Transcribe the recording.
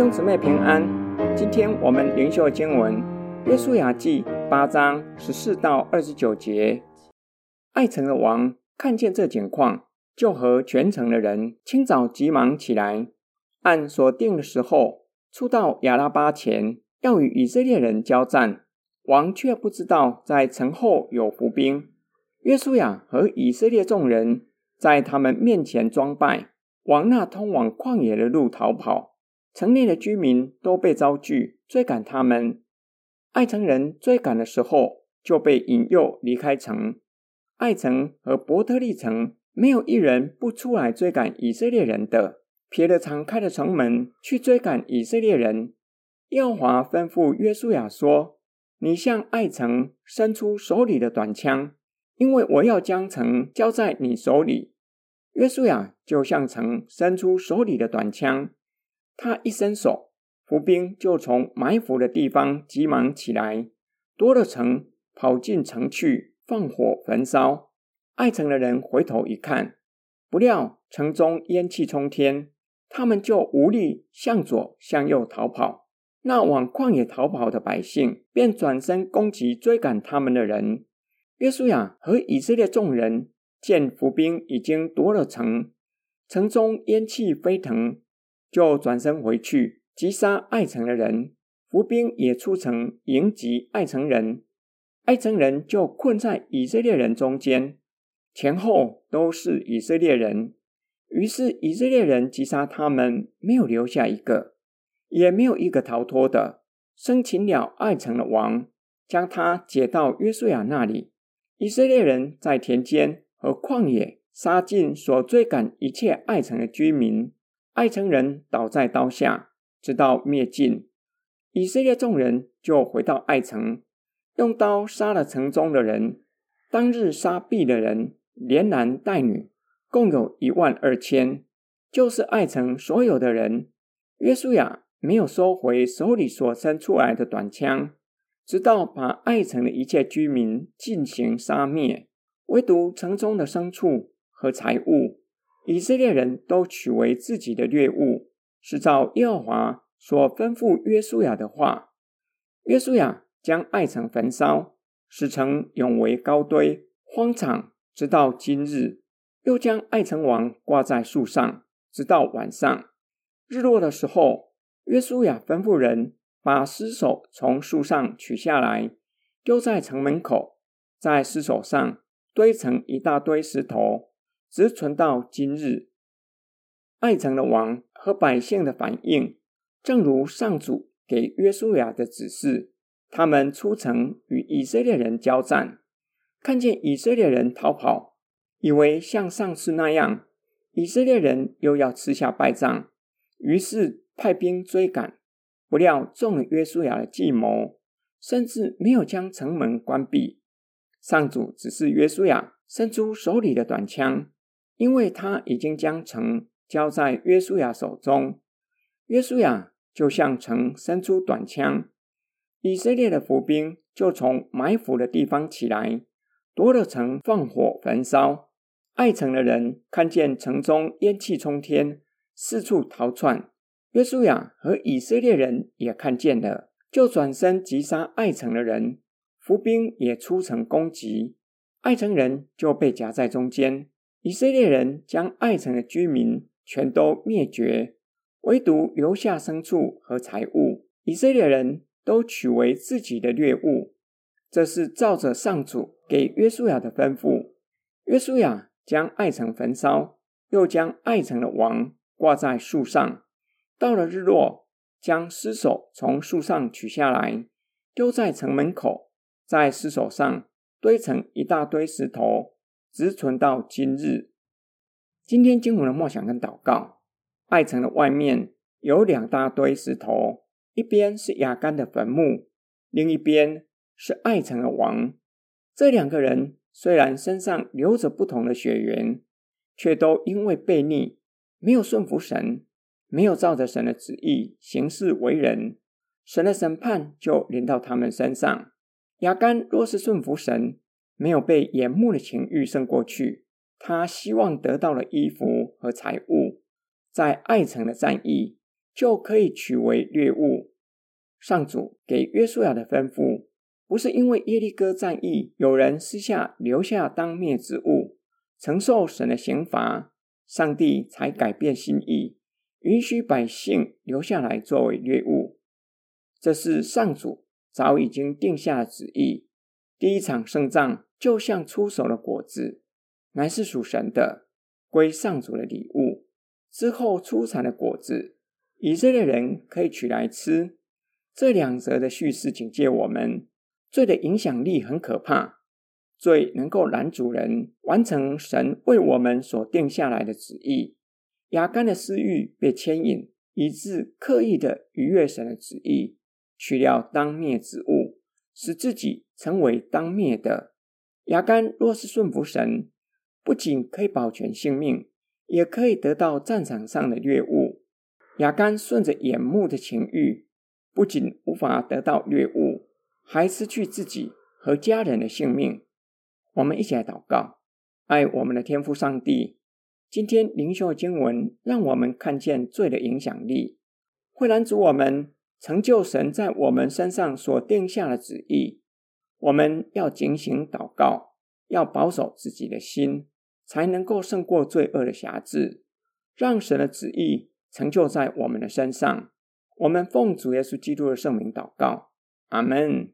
兄姊妹平安，今天我们灵修经文《约书亚记》八章十四到二十九节。爱城的王看见这景况，就和全城的人清早急忙起来，按所定的时候，出到亚拉巴前，要与以色列人交战。王却不知道在城后有伏兵。约书亚和以色列众人在他们面前装败，往那通往旷野的路逃跑。城内的居民都被招聚，追赶他们。爱城人追赶的时候，就被引诱离开城。爱城和伯特利城没有一人不出来追赶以色列人的，撇了敞开的城门去追赶以色列人。耶和华吩咐约书亚说：“你向爱城伸出手里的短枪，因为我要将城交在你手里。”约书亚就向城伸出手里的短枪。他一伸手，伏兵就从埋伏的地方急忙起来，夺了城，跑进城去，放火焚烧。爱城的人回头一看，不料城中烟气冲天，他们就无力向左向右逃跑。那往旷野逃跑的百姓便转身攻击追赶他们的人。约书亚和以色列众人见伏兵已经夺了城，城中烟气飞腾。就转身回去击杀爱城的人，伏兵也出城迎击爱城人，爱城人就困在以色列人中间，前后都是以色列人。于是以色列人击杀他们，没有留下一个，也没有一个逃脱的。生擒了爱城的王，将他解到约书亚那里。以色列人在田间和旷野杀尽所追赶一切爱城的居民。爱城人倒在刀下，直到灭尽。以色列众人就回到爱城，用刀杀了城中的人。当日杀毙的人，连男带女，共有一万二千，就是爱城所有的人。约书亚没有收回手里所伸出来的短枪，直到把爱城的一切居民进行杀灭，唯独城中的牲畜和财物。以色列人都取为自己的掠物，是照耶和华所吩咐约书亚的话。约书亚将爱城焚烧，使城永为高堆，荒场，直到今日。又将爱城王挂在树上，直到晚上。日落的时候，约书亚吩咐人把尸首从树上取下来，丢在城门口，在尸首上堆成一大堆石头。直存到今日，爱城的王和百姓的反应，正如上主给约书亚的指示。他们出城与以色列人交战，看见以色列人逃跑，以为像上次那样，以色列人又要吃下败仗，于是派兵追赶。不料中了约书亚的计谋，甚至没有将城门关闭。上主指示约书亚伸出手里的短枪。因为他已经将城交在约书亚手中，约书亚就向城伸出短枪，以色列的伏兵就从埋伏的地方起来，夺了城，放火焚烧。爱城的人看见城中烟气冲天，四处逃窜。约书亚和以色列人也看见了，就转身击杀爱城的人，伏兵也出城攻击，爱城人就被夹在中间。以色列人将爱城的居民全都灭绝，唯独留下牲畜和财物。以色列人都取为自己的掠物。这是照着上主给约书亚的吩咐。约书亚将爱城焚烧，又将爱城的王挂在树上。到了日落，将尸首从树上取下来，丢在城门口，在尸首上堆成一大堆石头。直存到今日。今天经文的梦想跟祷告，爱城的外面有两大堆石头，一边是亚干的坟墓，另一边是爱城的王。这两个人虽然身上流着不同的血缘，却都因为悖逆，没有顺服神，没有照着神的旨意行事为人，神的审判就临到他们身上。亚干若是顺服神，没有被眼目的情欲胜过去，他希望得到了衣服和财物，在爱城的战役就可以取为掠物。上主给约书亚的吩咐，不是因为耶利哥战役有人私下留下当灭之物，承受神的刑罚，上帝才改变心意，允许百姓留下来作为掠物。这是上主早已经定下的旨意。第一场胜仗就像出手的果子，乃是属神的，归上主的礼物。之后出产的果子，以色列人可以取来吃。这两则的叙事警戒我们，罪的影响力很可怕，罪能够拦阻人完成神为我们所定下来的旨意。亚干的私欲被牵引，以致刻意的逾越神的旨意，取了当灭之物，使自己成为当灭的。亚干若是顺服神，不仅可以保全性命，也可以得到战场上的掠物。亚干顺着眼目的情欲。不仅无法得到掠物，还失去自己和家人的性命。我们一起来祷告，爱我们的天父上帝。今天灵修经文让我们看见罪的影响力，会拦阻我们成就神在我们身上所定下的旨意。我们要警醒祷告，要保守自己的心，才能够胜过罪恶的辖制，让神的旨意成就在我们的身上。我们奉主耶稣基督的圣名祷告，阿门。